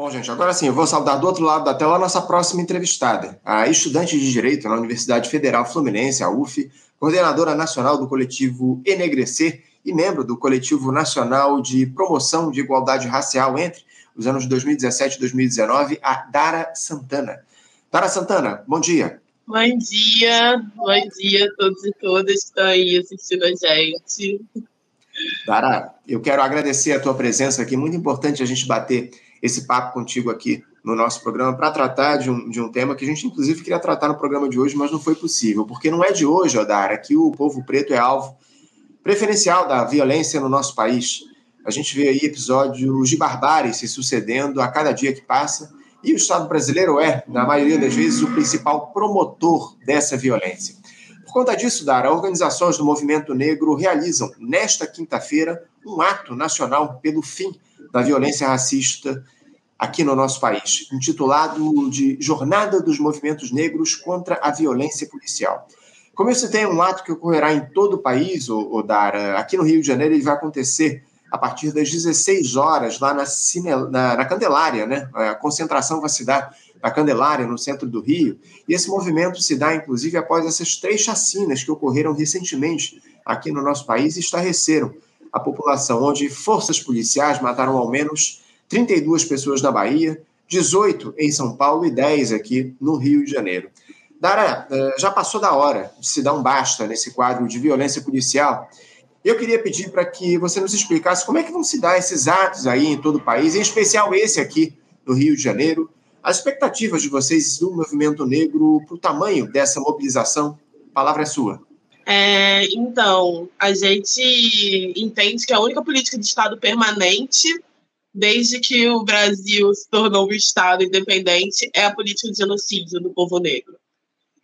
Bom, gente, agora sim, eu vou saudar do outro lado da tela a nossa próxima entrevistada, a estudante de Direito na Universidade Federal Fluminense, a UF, coordenadora nacional do coletivo Enegrecer e membro do coletivo nacional de promoção de igualdade racial entre os anos 2017 e 2019, a Dara Santana. Dara Santana, bom dia. Bom dia, bom dia a todos e todas que estão aí assistindo a gente. Dara, eu quero agradecer a tua presença aqui, muito importante a gente bater esse papo contigo aqui no nosso programa para tratar de um, de um tema que a gente, inclusive, queria tratar no programa de hoje, mas não foi possível, porque não é de hoje, Odara, que o povo preto é alvo preferencial da violência no nosso país. A gente vê aí episódios de barbárie se sucedendo a cada dia que passa, e o Estado brasileiro é, na maioria das vezes, o principal promotor dessa violência. Por conta disso, Dara, organizações do movimento negro realizam, nesta quinta-feira, um ato nacional pelo fim da violência racista aqui no nosso país, intitulado de Jornada dos Movimentos Negros contra a Violência Policial. Como eu citei, é um ato que ocorrerá em todo o país, o Dara, aqui no Rio de Janeiro ele vai acontecer a partir das 16 horas, lá na, Cine, na, na Candelária, né? A concentração vai se dar na Candelária, no centro do Rio. E esse movimento se dá, inclusive, após essas três chacinas que ocorreram recentemente aqui no nosso país e estarreceram a população, onde forças policiais mataram ao menos 32 pessoas na Bahia, 18 em São Paulo e 10 aqui no Rio de Janeiro. Dara, eh, já passou da hora de se dar um basta nesse quadro de violência policial. Eu queria pedir para que você nos explicasse como é que vão se dar esses atos aí em todo o país, em especial esse aqui no Rio de Janeiro, as expectativas de vocês do movimento negro para o tamanho dessa mobilização. A palavra é sua. É, então, a gente entende que a única política de Estado permanente, desde que o Brasil se tornou um Estado independente, é a política de genocídio do povo negro.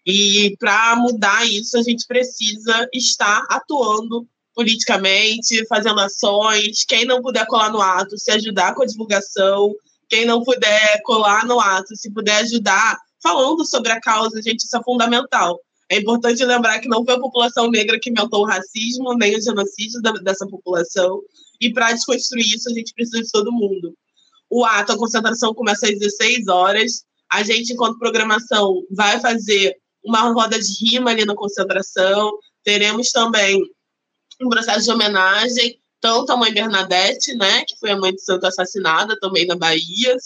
E para mudar isso, a gente precisa estar atuando politicamente, fazendo ações. Quem não puder colar no ato, se ajudar com a divulgação. Quem não puder colar no ato, se puder ajudar falando sobre a causa, gente, isso é fundamental. É importante lembrar que não foi a população negra que inventou o racismo, nem o genocídio da, dessa população. E para desconstruir isso, a gente precisa de todo mundo. O ato, a concentração começa às 16 horas. A gente, enquanto programação, vai fazer uma roda de rima ali na concentração. Teremos também um processo de homenagem tanto à mãe Bernadette, né, que foi a mãe de santo assassinada também na Bahia,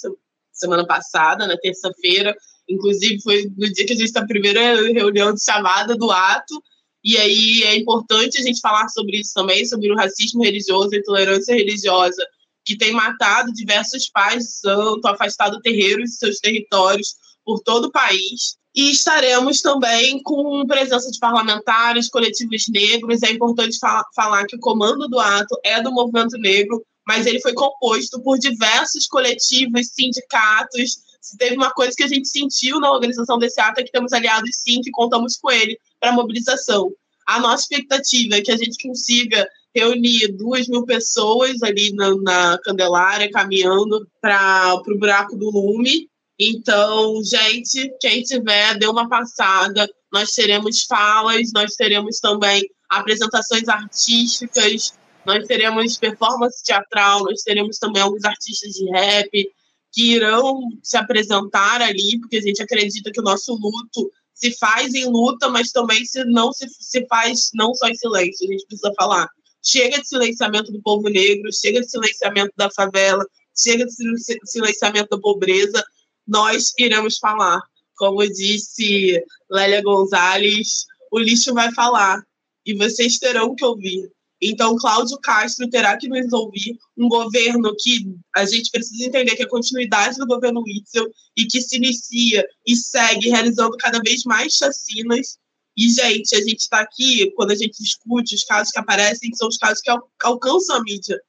semana passada, na terça-feira, Inclusive, foi no dia que a gente está primeira reunião de chamada do ato. E aí é importante a gente falar sobre isso também, sobre o racismo religioso, a intolerância religiosa, que tem matado diversos pais de santo, afastado terreiros de seus territórios por todo o país. E estaremos também com presença de parlamentares, coletivos negros. É importante falar que o comando do ato é do movimento negro, mas ele foi composto por diversos coletivos, sindicatos, se teve uma coisa que a gente sentiu na organização desse ato é que temos aliados sim, que contamos com ele para mobilização. A nossa expectativa é que a gente consiga reunir duas mil pessoas ali na, na Candelária, caminhando para o buraco do lume. Então, gente, quem tiver, dê uma passada. Nós teremos falas, nós teremos também apresentações artísticas, nós teremos performance teatral, nós teremos também alguns artistas de rap, que irão se apresentar ali, porque a gente acredita que o nosso luto se faz em luta, mas também se não se, se faz não só em silêncio, a gente precisa falar. Chega de silenciamento do povo negro, chega de silenciamento da favela, chega de silenciamento da pobreza, nós iremos falar. Como disse Lélia Gonzalez, o lixo vai falar e vocês terão que ouvir. Então, Cláudio Castro terá que nos ouvir, um governo que a gente precisa entender que é a continuidade do governo Witzel e que se inicia e segue realizando cada vez mais chacinas. E, gente, a gente está aqui, quando a gente discute os casos que aparecem, são os casos que alcançam a mídia.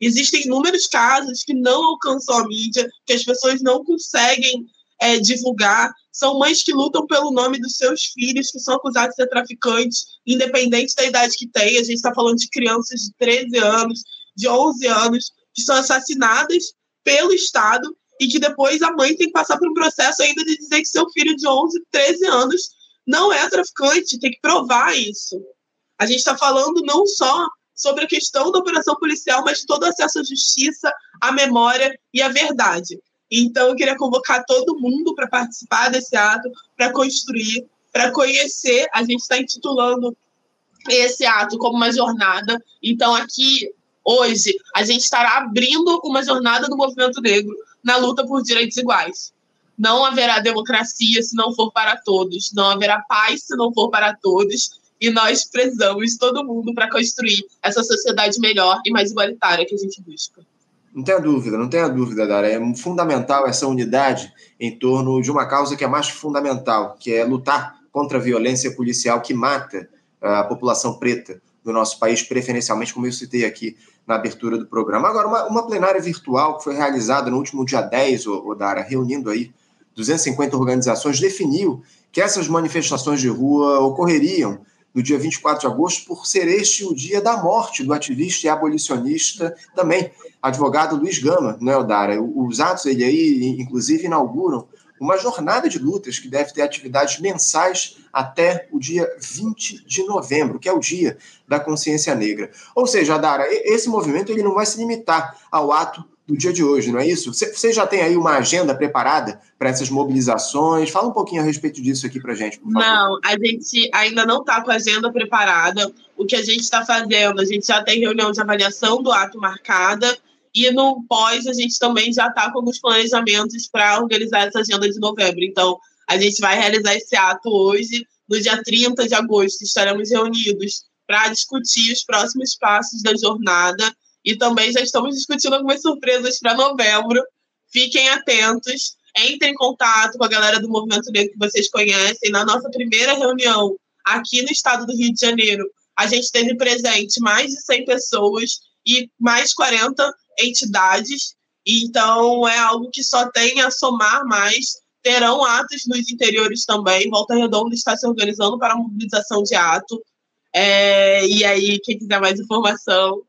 Existem inúmeros casos que não alcançam a mídia, que as pessoas não conseguem é, divulgar. São mães que lutam pelo nome dos seus filhos, que são acusados de ser traficantes, independente da idade que tem. A gente está falando de crianças de 13 anos, de 11 anos, que são assassinadas pelo Estado e que depois a mãe tem que passar por um processo ainda de dizer que seu filho de 11, 13 anos não é traficante, tem que provar isso. A gente está falando não só sobre a questão da operação policial, mas de todo acesso à justiça, à memória e à verdade. Então, eu queria convocar todo mundo para participar desse ato, para construir, para conhecer. A gente está intitulando esse ato como uma jornada. Então, aqui, hoje, a gente estará abrindo uma jornada do movimento negro na luta por direitos iguais. Não haverá democracia se não for para todos, não haverá paz se não for para todos, e nós precisamos todo mundo para construir essa sociedade melhor e mais igualitária que a gente busca. Não tenha dúvida, não tenha dúvida, Dara. É fundamental essa unidade em torno de uma causa que é mais fundamental, que é lutar contra a violência policial que mata a população preta do nosso país, preferencialmente, como eu citei aqui na abertura do programa. Agora, uma, uma plenária virtual que foi realizada no último dia 10, o, Dara, reunindo aí 250 organizações, definiu que essas manifestações de rua ocorreriam no dia 24 de agosto, por ser este o dia da morte do ativista e abolicionista também, advogado Luiz Gama, não é, Odara? Os atos, ele aí, inclusive, inauguram uma jornada de lutas que deve ter atividades mensais até o dia 20 de novembro, que é o dia da consciência negra. Ou seja, Dara, esse movimento ele não vai se limitar ao ato do dia de hoje, não é isso? Você já tem aí uma agenda preparada para essas mobilizações? Fala um pouquinho a respeito disso aqui para gente. Não, a gente ainda não está com a agenda preparada. O que a gente está fazendo, a gente já tem reunião de avaliação do ato marcada e no pós a gente também já está com alguns planejamentos para organizar essa agenda de novembro. Então, a gente vai realizar esse ato hoje. No dia 30 de agosto, estaremos reunidos para discutir os próximos passos da jornada e também já estamos discutindo algumas surpresas para novembro. Fiquem atentos, entrem em contato com a galera do Movimento Negro que vocês conhecem. Na nossa primeira reunião aqui no estado do Rio de Janeiro, a gente teve presente mais de 100 pessoas e mais 40 entidades. Então, é algo que só tem a somar mais. Terão atos nos interiores também. Volta Redonda está se organizando para a mobilização de ato. É, e aí, quem quiser mais informação,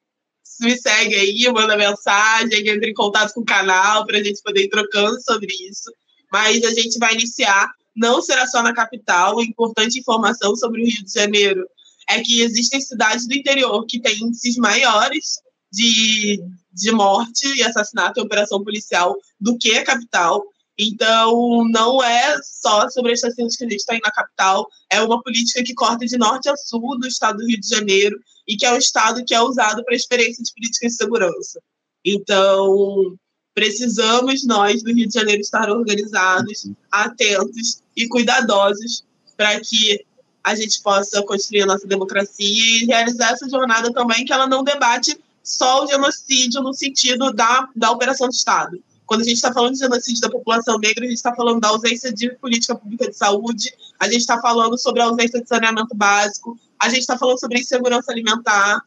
me segue aí, manda mensagem, entra em contato com o canal para a gente poder ir trocando sobre isso. Mas a gente vai iniciar, não será só na capital, importante informação sobre o Rio de Janeiro é que existem cidades do interior que têm índices maiores de, de morte e assassinato em operação policial do que a capital. Então, não é só sobre as assassinos que a gente está aí na capital, é uma política que corta de norte a sul do estado do Rio de Janeiro e que é um estado que é usado para experiência de política de segurança. Então, precisamos nós do Rio de Janeiro estar organizados, atentos e cuidadosos para que a gente possa construir a nossa democracia e realizar essa jornada também que ela não debate só o genocídio no sentido da, da operação de Estado, quando a gente está falando de genocídio da população negra, a gente está falando da ausência de política pública de saúde, a gente está falando sobre a ausência de saneamento básico, a gente está falando sobre insegurança alimentar,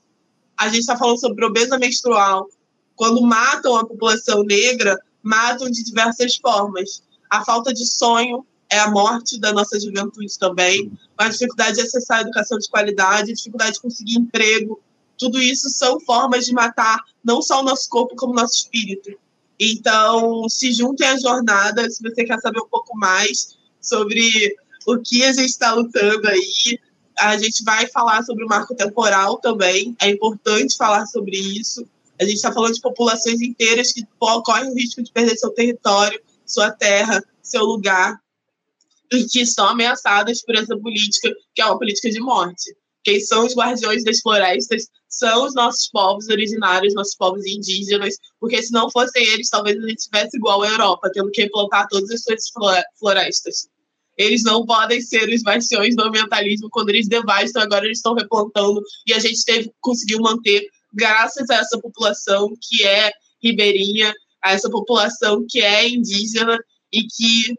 a gente está falando sobre pobreza menstrual. Quando matam a população negra, matam de diversas formas. A falta de sonho é a morte da nossa juventude também, a dificuldade de acessar a educação de qualidade, a dificuldade de conseguir emprego. Tudo isso são formas de matar não só o nosso corpo, como o nosso espírito. Então, se juntem à jornada se você quer saber um pouco mais sobre o que a gente está lutando aí. A gente vai falar sobre o marco temporal também, é importante falar sobre isso. A gente está falando de populações inteiras que correm o risco de perder seu território, sua terra, seu lugar, e que são ameaçadas por essa política, que é uma política de morte. Quem são os guardiões das florestas são os nossos povos originários, nossos povos indígenas, porque se não fossem eles, talvez a gente estivesse igual à Europa, tendo que plantar todas as suas florestas. Eles não podem ser os bastiões do ambientalismo quando eles devastam, agora eles estão replantando, e a gente teve, conseguiu manter, graças a essa população que é ribeirinha, a essa população que é indígena e que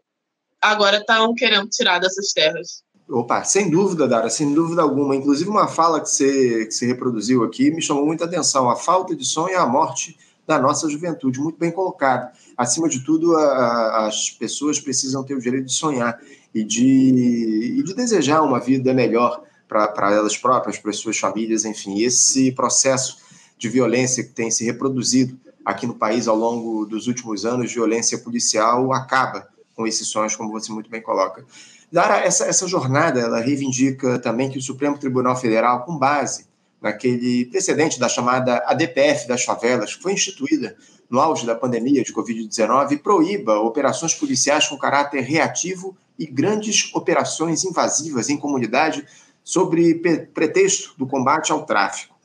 agora estão querendo tirar dessas terras. Opa, sem dúvida, Dara, sem dúvida alguma. Inclusive, uma fala que você, que você reproduziu aqui me chamou muita atenção. A falta de sonho é a morte da nossa juventude. Muito bem colocado. Acima de tudo, a, a, as pessoas precisam ter o direito de sonhar e de, e de desejar uma vida melhor para elas próprias, para as suas famílias, enfim. Esse processo de violência que tem se reproduzido aqui no país ao longo dos últimos anos, violência policial, acaba com esses sonhos, como você muito bem coloca. Dara, essa, essa jornada ela reivindica também que o Supremo Tribunal Federal, com base naquele precedente da chamada ADPF das favelas, que foi instituída no auge da pandemia de Covid-19 e proíba operações policiais com caráter reativo e grandes operações invasivas em comunidade sobre pretexto do combate ao tráfico.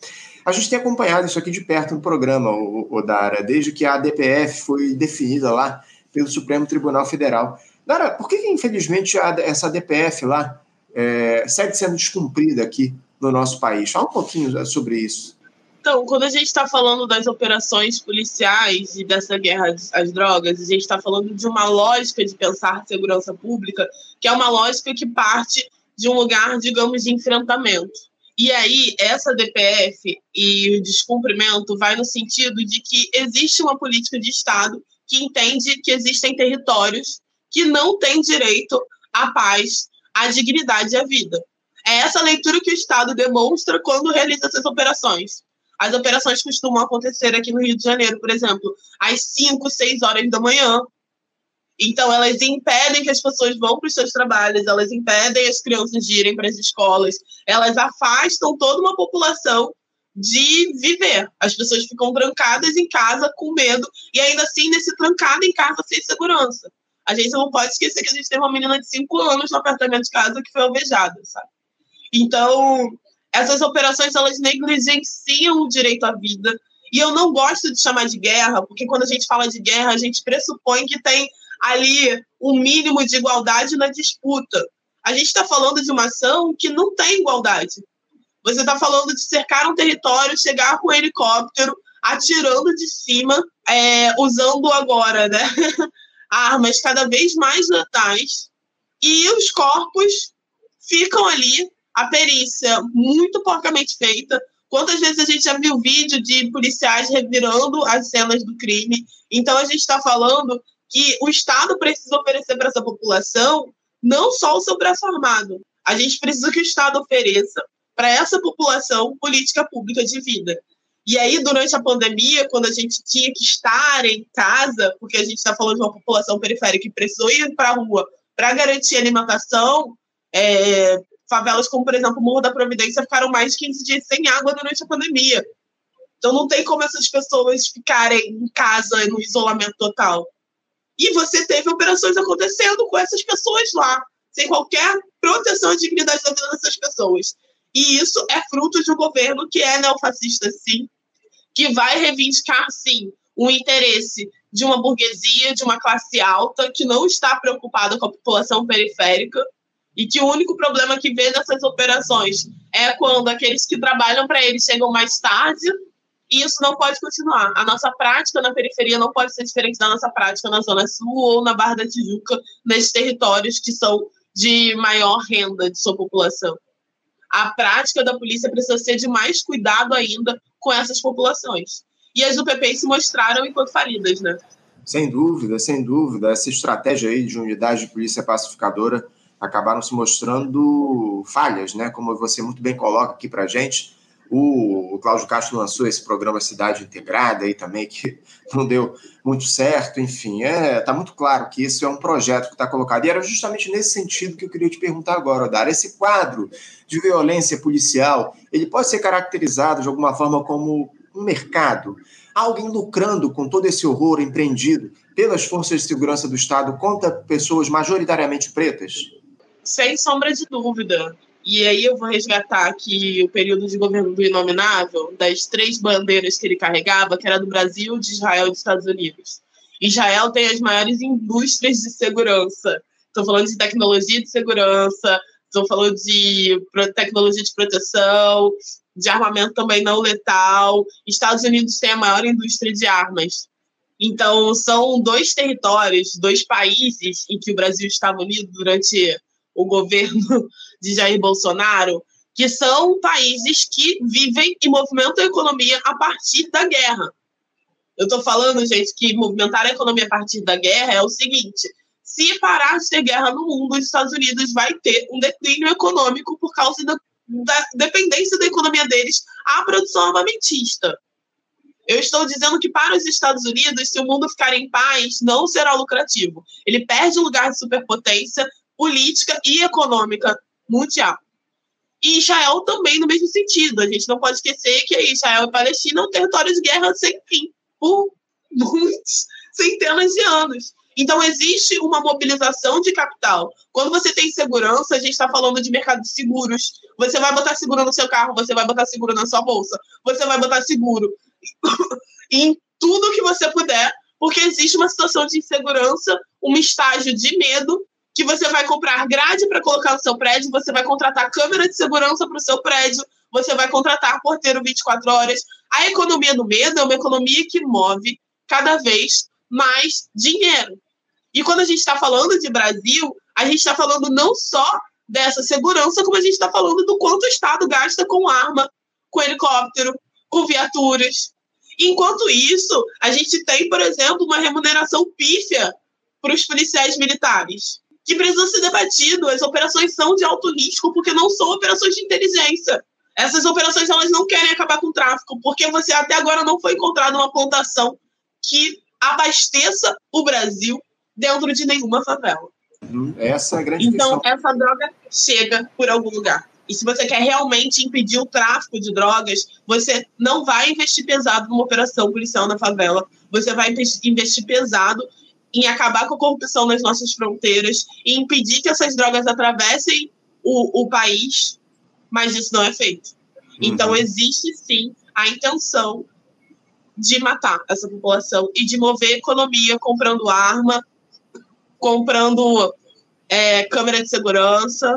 A gente tem acompanhado isso aqui de perto no programa, Odara, desde que a ADPF foi definida lá pelo Supremo Tribunal Federal. Dara, por que, infelizmente, essa ADPF lá é, segue sendo descumprida aqui no nosso país? Fala um pouquinho sobre isso. Então, quando a gente está falando das operações policiais e dessa guerra às drogas, a gente está falando de uma lógica de pensar segurança pública, que é uma lógica que parte de um lugar, digamos, de enfrentamento. E aí, essa DPF e o descumprimento vai no sentido de que existe uma política de Estado que entende que existem territórios que não têm direito à paz, à dignidade e à vida. É essa leitura que o Estado demonstra quando realiza essas operações. As operações costumam acontecer aqui no Rio de Janeiro, por exemplo, às 5, 6 horas da manhã, então, elas impedem que as pessoas vão para os seus trabalhos, elas impedem as crianças de irem para as escolas, elas afastam toda uma população de viver. As pessoas ficam trancadas em casa com medo e ainda assim nesse trancado em casa sem segurança. A gente não pode esquecer que a gente tem uma menina de 5 anos no apartamento de casa que foi alvejada, sabe? Então, essas operações elas negligenciam o direito à vida. E eu não gosto de chamar de guerra, porque quando a gente fala de guerra, a gente pressupõe que tem ali um mínimo de igualdade na disputa. A gente está falando de uma ação que não tem igualdade. Você está falando de cercar um território, chegar com um helicóptero, atirando de cima, é, usando agora né, armas cada vez mais letais, e os corpos ficam ali, a perícia muito porcamente feita. Quantas vezes a gente já viu vídeo de policiais revirando as cenas do crime? Então a gente está falando que o Estado precisa oferecer para essa população não só o seu braço armado. A gente precisa que o Estado ofereça para essa população política pública de vida. E aí, durante a pandemia, quando a gente tinha que estar em casa, porque a gente está falando de uma população periférica que precisou ir para a rua para garantir alimentação, é, favelas como, por exemplo, o Morro da Providência ficaram mais de 15 dias sem água durante a pandemia. Então, não tem como essas pessoas ficarem em casa no isolamento total. E você teve operações acontecendo com essas pessoas lá, sem qualquer proteção à dignidade da vida dessas pessoas. E isso é fruto de um governo que é neofascista, sim, que vai reivindicar, sim, o interesse de uma burguesia, de uma classe alta, que não está preocupada com a população periférica, e que o único problema que vê nessas operações é quando aqueles que trabalham para eles chegam mais tarde e isso não pode continuar. A nossa prática na periferia não pode ser diferente da nossa prática na Zona Sul ou na Barra da Tijuca, nesses territórios que são de maior renda de sua população. A prática da polícia precisa ser de mais cuidado ainda com essas populações. E as UPPs se mostraram enquanto falidas, né? Sem dúvida, sem dúvida. Essa estratégia aí de unidade de polícia pacificadora acabaram se mostrando falhas, né? Como você muito bem coloca aqui para gente o, Cláudio Castro lançou esse programa Cidade Integrada aí também, que não deu muito certo. Enfim, é, tá muito claro que isso é um projeto que está colocado. E era justamente nesse sentido que eu queria te perguntar agora, Dar. Esse quadro de violência policial, ele pode ser caracterizado de alguma forma como um mercado? Alguém lucrando com todo esse horror empreendido pelas forças de segurança do Estado contra pessoas majoritariamente pretas? Sem sombra de dúvida. E aí eu vou resgatar aqui o período de governo do Inominável, das três bandeiras que ele carregava, que era do Brasil, de Israel e dos Estados Unidos. Israel tem as maiores indústrias de segurança. Estou falando de tecnologia de segurança, estou falando de tecnologia de proteção, de armamento também não letal. Estados Unidos tem a maior indústria de armas. Então, são dois territórios, dois países em que o Brasil estava unido durante o governo de Jair Bolsonaro, que são países que vivem e movimentam a economia a partir da guerra. Eu estou falando, gente, que movimentar a economia a partir da guerra é o seguinte: se parar de ter guerra no mundo, os Estados Unidos vai ter um declínio econômico por causa da, da dependência da economia deles à produção armamentista. Eu estou dizendo que para os Estados Unidos, se o mundo ficar em paz, não será lucrativo. Ele perde o lugar de superpotência, política e econômica mundial. E Israel também no mesmo sentido. A gente não pode esquecer que Israel e Palestina são territórios de guerra sem fim, por muitos centenas de anos. Então, existe uma mobilização de capital. Quando você tem segurança, a gente está falando de mercado de seguros. Você vai botar seguro no seu carro, você vai botar seguro na sua bolsa, você vai botar seguro em tudo que você puder, porque existe uma situação de insegurança, um estágio de medo, que você vai comprar grade para colocar no seu prédio, você vai contratar câmera de segurança para o seu prédio, você vai contratar porteiro 24 horas. A economia do medo é uma economia que move cada vez mais dinheiro. E quando a gente está falando de Brasil, a gente está falando não só dessa segurança, como a gente está falando do quanto o Estado gasta com arma, com helicóptero, com viaturas. Enquanto isso, a gente tem, por exemplo, uma remuneração pífia para os policiais militares, que precisa ser debatido. As operações são de alto risco porque não são operações de inteligência. Essas operações elas não querem acabar com o tráfico, porque você até agora não foi encontrado uma plantação que abasteça o Brasil dentro de nenhuma favela. Uhum. Essa é a grande Então, questão. essa droga chega por algum lugar. E se você quer realmente impedir o tráfico de drogas, você não vai investir pesado numa operação policial na favela. Você vai investir pesado em acabar com a corrupção nas nossas fronteiras e impedir que essas drogas atravessem o, o país, mas isso não é feito. Então, Uhum. existe sim a intenção de matar essa população e de mover a economia comprando arma, comprando é, câmera de segurança.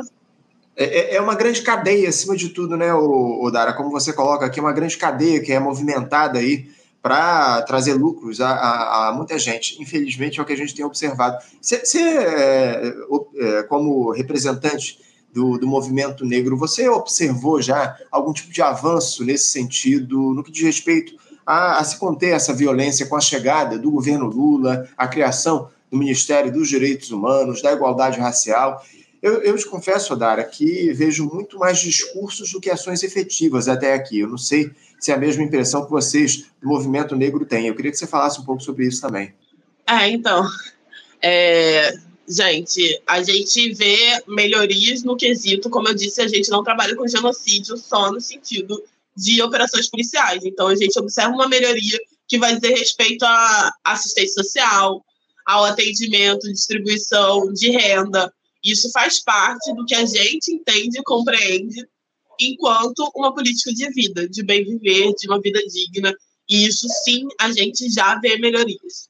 É, é- é uma grande cadeia, acima de tudo, né, o, o Dara? Como você coloca aqui, uma grande cadeia que é movimentada aí para trazer lucros a, a- a muita gente. Infelizmente, é o que a gente tem observado. Você, é, é, como representante do, do movimento negro, você observou já algum tipo de avanço nesse sentido, no que diz respeito a, a se conter essa violência com a chegada do governo Lula, a criação do Ministério dos Direitos Humanos, da igualdade racial? Eu, eu te confesso, Dara, que vejo muito mais discursos do que ações efetivas até aqui. Eu não sei se é a mesma impressão que vocês do movimento negro têm. Eu queria que você falasse um pouco sobre isso também. É, então. é, gente, a gente vê melhorias no quesito, como eu disse, a gente não trabalha com genocídio só no sentido de operações policiais. Então, a gente observa uma melhoria que vai dizer respeito à assistência social, ao atendimento, distribuição de renda. Isso faz parte do que a gente entende e compreende enquanto uma política de vida, de bem viver, de uma vida digna. E isso, sim, a gente já vê melhorias.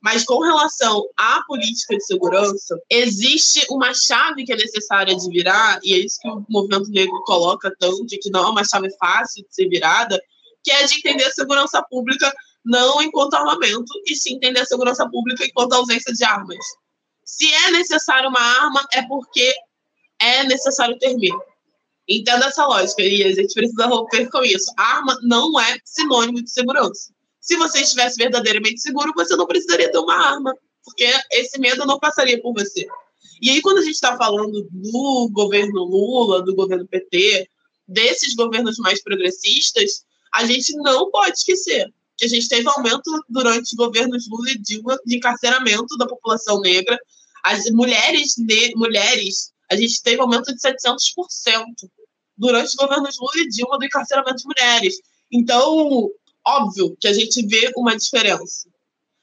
Mas com relação à política de segurança, existe uma chave que é necessária de virar, e é isso que o movimento negro coloca tanto, de que não é uma chave fácil de ser virada, que é de entender a segurança pública não enquanto armamento, e sim entender a segurança pública enquanto ausência de armas. Se é necessário uma arma, é porque é necessário ter medo. Entenda essa lógica, e a gente precisa romper com isso. Arma não é sinônimo de segurança. Se você estivesse verdadeiramente seguro, você não precisaria ter uma arma, porque esse medo não passaria por você. E aí, quando a gente está falando do governo Lula, do governo PT, desses governos mais progressistas, a gente não pode esquecer que a gente teve aumento durante os governos Lula e Dilma de encarceramento da população negra. As mulheres, ne mulheres a gente teve aumento de 700% durante os governos Lula e Dilma do encarceramento de mulheres. Então, óbvio que a gente vê uma diferença.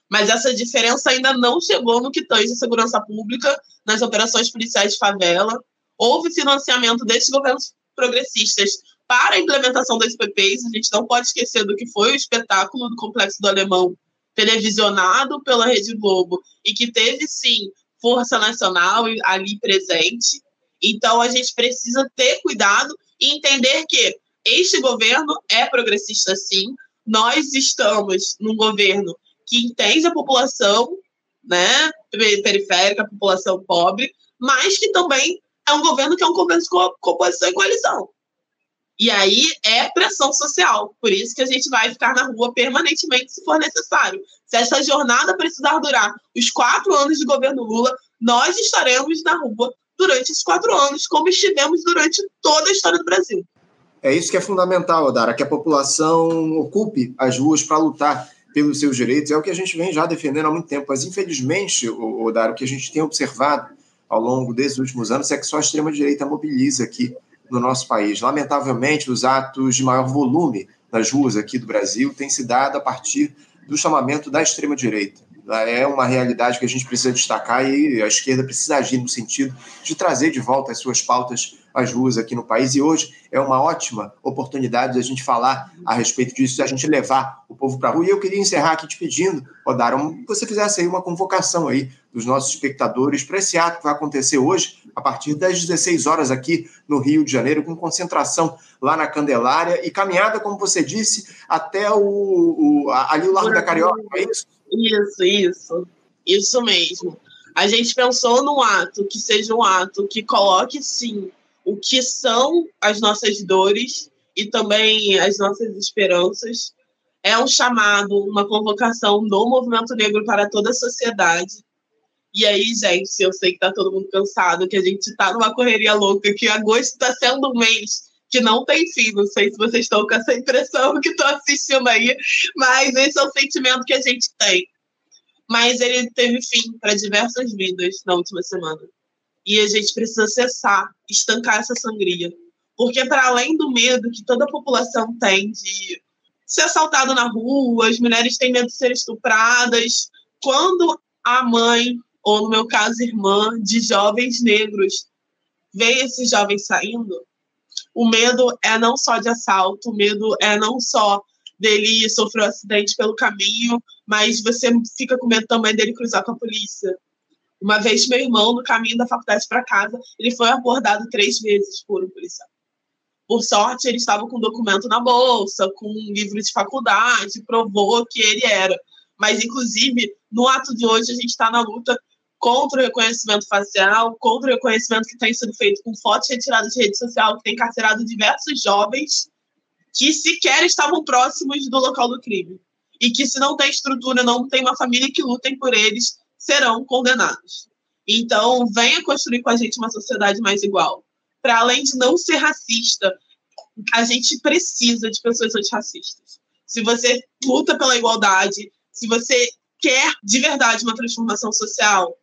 Mas essa diferença ainda não chegou no que tange a segurança pública, nas operações policiais de favela. Houve financiamento desses governos progressistas para a implementação das PPs. A gente não pode esquecer do que foi o espetáculo do Complexo do Alemão, televisionado pela Rede Globo, e que teve, sim, força nacional ali presente. Então, a gente precisa ter cuidado e entender que este governo é progressista, sim. Nós estamos num governo que entende a população né, periférica, a população pobre, mas que também é um governo que é um governo de composição e coalizão. E aí é pressão social. Por isso que a gente vai ficar na rua permanentemente, se for necessário. Se essa jornada precisar durar os quatro anos de governo Lula, nós estaremos na rua durante esses quatro anos, como estivemos durante toda a história do Brasil. É isso que é fundamental, Odara, que a população ocupe as ruas para lutar pelos seus direitos. É o que a gente vem já defendendo há muito tempo. Mas, infelizmente, Odara, o que a gente tem observado ao longo desses últimos anos é que só a extrema-direita mobiliza aqui no nosso país. Lamentavelmente, os atos de maior volume nas ruas aqui do Brasil têm se dado a partir do chamamento da extrema-direita. É uma realidade que a gente precisa destacar e a esquerda precisa agir no sentido de trazer de volta as suas pautas às ruas aqui no país. E hoje é uma ótima oportunidade de a gente falar a respeito disso, de a gente levar o povo para a rua. E eu queria encerrar aqui te pedindo, Odaram, que você fizesse aí uma convocação aí dos nossos espectadores para esse ato que vai acontecer hoje, a partir das 16 horas aqui no Rio de Janeiro, com concentração lá na Candelária e caminhada, como você disse, até o, o ali o Largo da Carioca, é isso? Isso, isso. Isso mesmo. A gente pensou num ato que seja um ato que coloque, sim, o que são as nossas dores e também as nossas esperanças. É um chamado, uma convocação do movimento negro para toda a sociedade. E aí, gente, eu sei que tá todo mundo cansado, que a gente tá numa correria louca, que agosto está sendo um mês que não tem fim. Não sei se vocês estão com essa impressão que estão assistindo aí, mas esse é o sentimento que a gente tem. Mas ele teve fim para diversas vidas na última semana. E a gente precisa cessar, estancar essa sangria. Porque, para além do medo que toda a população tem de ser assaltado na rua, as mulheres têm medo de ser estupradas, quando a mãe, ou no meu caso, irmã, de jovens negros, vê esses jovens saindo, o medo é não só de assalto, o medo é não só dele sofrer um acidente pelo caminho, mas você fica com medo também dele cruzar com a polícia. Uma vez, meu irmão, no caminho da faculdade para casa, ele foi abordado três vezes por um policial. Por sorte, ele estava com documento na bolsa, com um livro de faculdade, provou que ele era. Mas, inclusive, no ato de hoje, a gente está na luta contra o reconhecimento facial, contra o reconhecimento que tem sido feito com fotos retiradas de rede social, que tem encarcerado diversos jovens que sequer estavam próximos do local do crime. E que, se não tem estrutura, não tem uma família que lutem por eles, serão condenados. Então, venha construir com a gente uma sociedade mais igual. Para além de não ser racista, a gente precisa de pessoas antirracistas. Se você luta pela igualdade, se você quer de verdade uma transformação social,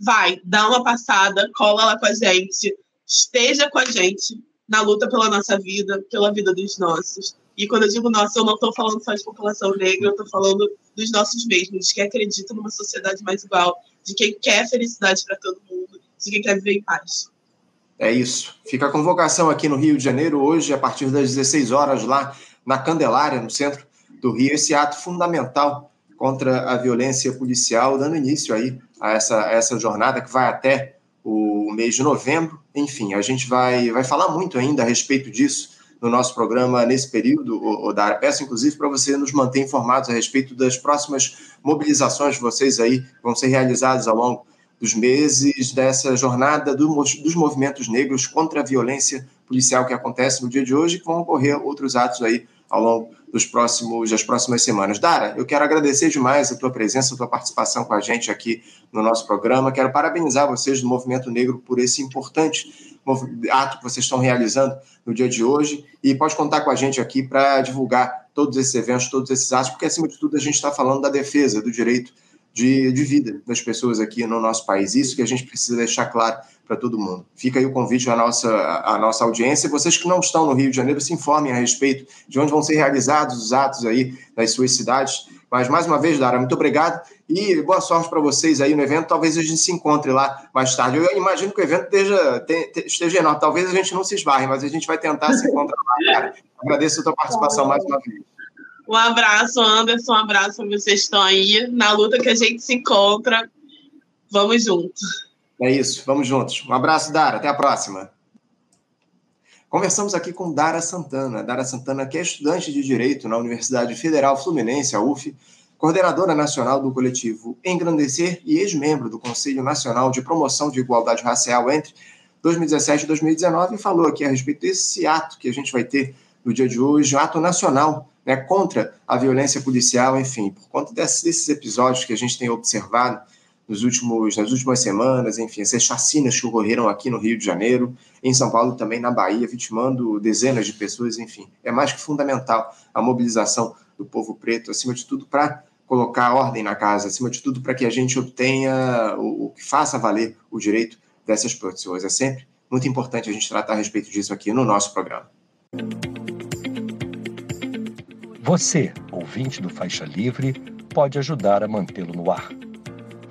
vai, dá uma passada, cola lá com a gente, esteja com a gente na luta pela nossa vida, pela vida dos nossos. E quando eu digo nossa, eu não estou falando só de população negra, eu estou falando dos nossos mesmos, de quem acredita numa sociedade mais igual, de quem quer felicidade para todo mundo, de quem quer viver em paz. É isso. Fica a convocação aqui no Rio de Janeiro, hoje, a partir das 16 horas, lá na Candelária, no centro do Rio, esse ato fundamental contra a violência policial, dando início aí a essa, a essa jornada que vai até o mês de novembro. Enfim, a gente vai, vai falar muito ainda a respeito disso no nosso programa nesse período, Odara. Peço, inclusive, para você nos manter informados a respeito das próximas mobilizações de vocês aí, que vão ser realizadas ao longo dos meses dessa jornada do, dos movimentos negros contra a violência policial que acontece no dia de hoje, que vão ocorrer outros atos aí ao longo dos próximos, das próximas semanas. Dara, eu quero agradecer demais a tua presença, a tua participação com a gente aqui no nosso programa. Quero parabenizar vocês do Movimento Negro por esse importante ato que vocês estão realizando no dia de hoje e pode contar com a gente aqui para divulgar todos esses eventos, todos esses atos, porque acima de tudo a gente está falando da defesa do direito de, de vida das pessoas aqui no nosso país. Isso que a gente precisa deixar claro para todo mundo. Fica aí o convite à nossa, à nossa audiência. Vocês que não estão no Rio de Janeiro, se informem a respeito de onde vão ser realizados os atos aí nas suas cidades. Mas, mais uma vez, Dara, muito obrigado e boa sorte para vocês aí no evento. Talvez a gente se encontre lá mais tarde. Eu imagino que o evento esteja, esteja enorme. Talvez a gente não se esbarre, mas a gente vai tentar se encontrar lá, cara. Agradeço a tua participação mais uma vez. Um abraço, Anderson. Um abraço para vocês que estão aí. Na luta que a gente se encontra. Vamos juntos. É isso, vamos juntos. Um abraço, Dara, até a próxima. Conversamos aqui com Dara Santana. Dara Santana, que é estudante de Direito na Universidade Federal Fluminense, a UF, coordenadora nacional do coletivo Engrandecer e ex-membro do Conselho Nacional de Promoção de Igualdade Racial entre 2017 e 2019, e falou aqui a respeito desse ato que a gente vai ter no dia de hoje, ato nacional né, contra a violência policial, enfim, por conta desses episódios que a gente tem observado nos últimos, nas últimas semanas, enfim, essas chacinas que ocorreram aqui no Rio de Janeiro, em São Paulo também, na Bahia, vitimando dezenas de pessoas, enfim. É mais que fundamental a mobilização do povo preto, acima de tudo, para colocar ordem na casa, acima de tudo, para que a gente obtenha o, que faça valer o direito dessas pessoas. É sempre muito importante a gente tratar a respeito disso aqui no nosso programa. Você, ouvinte do Faixa Livre, pode ajudar a mantê-lo no ar.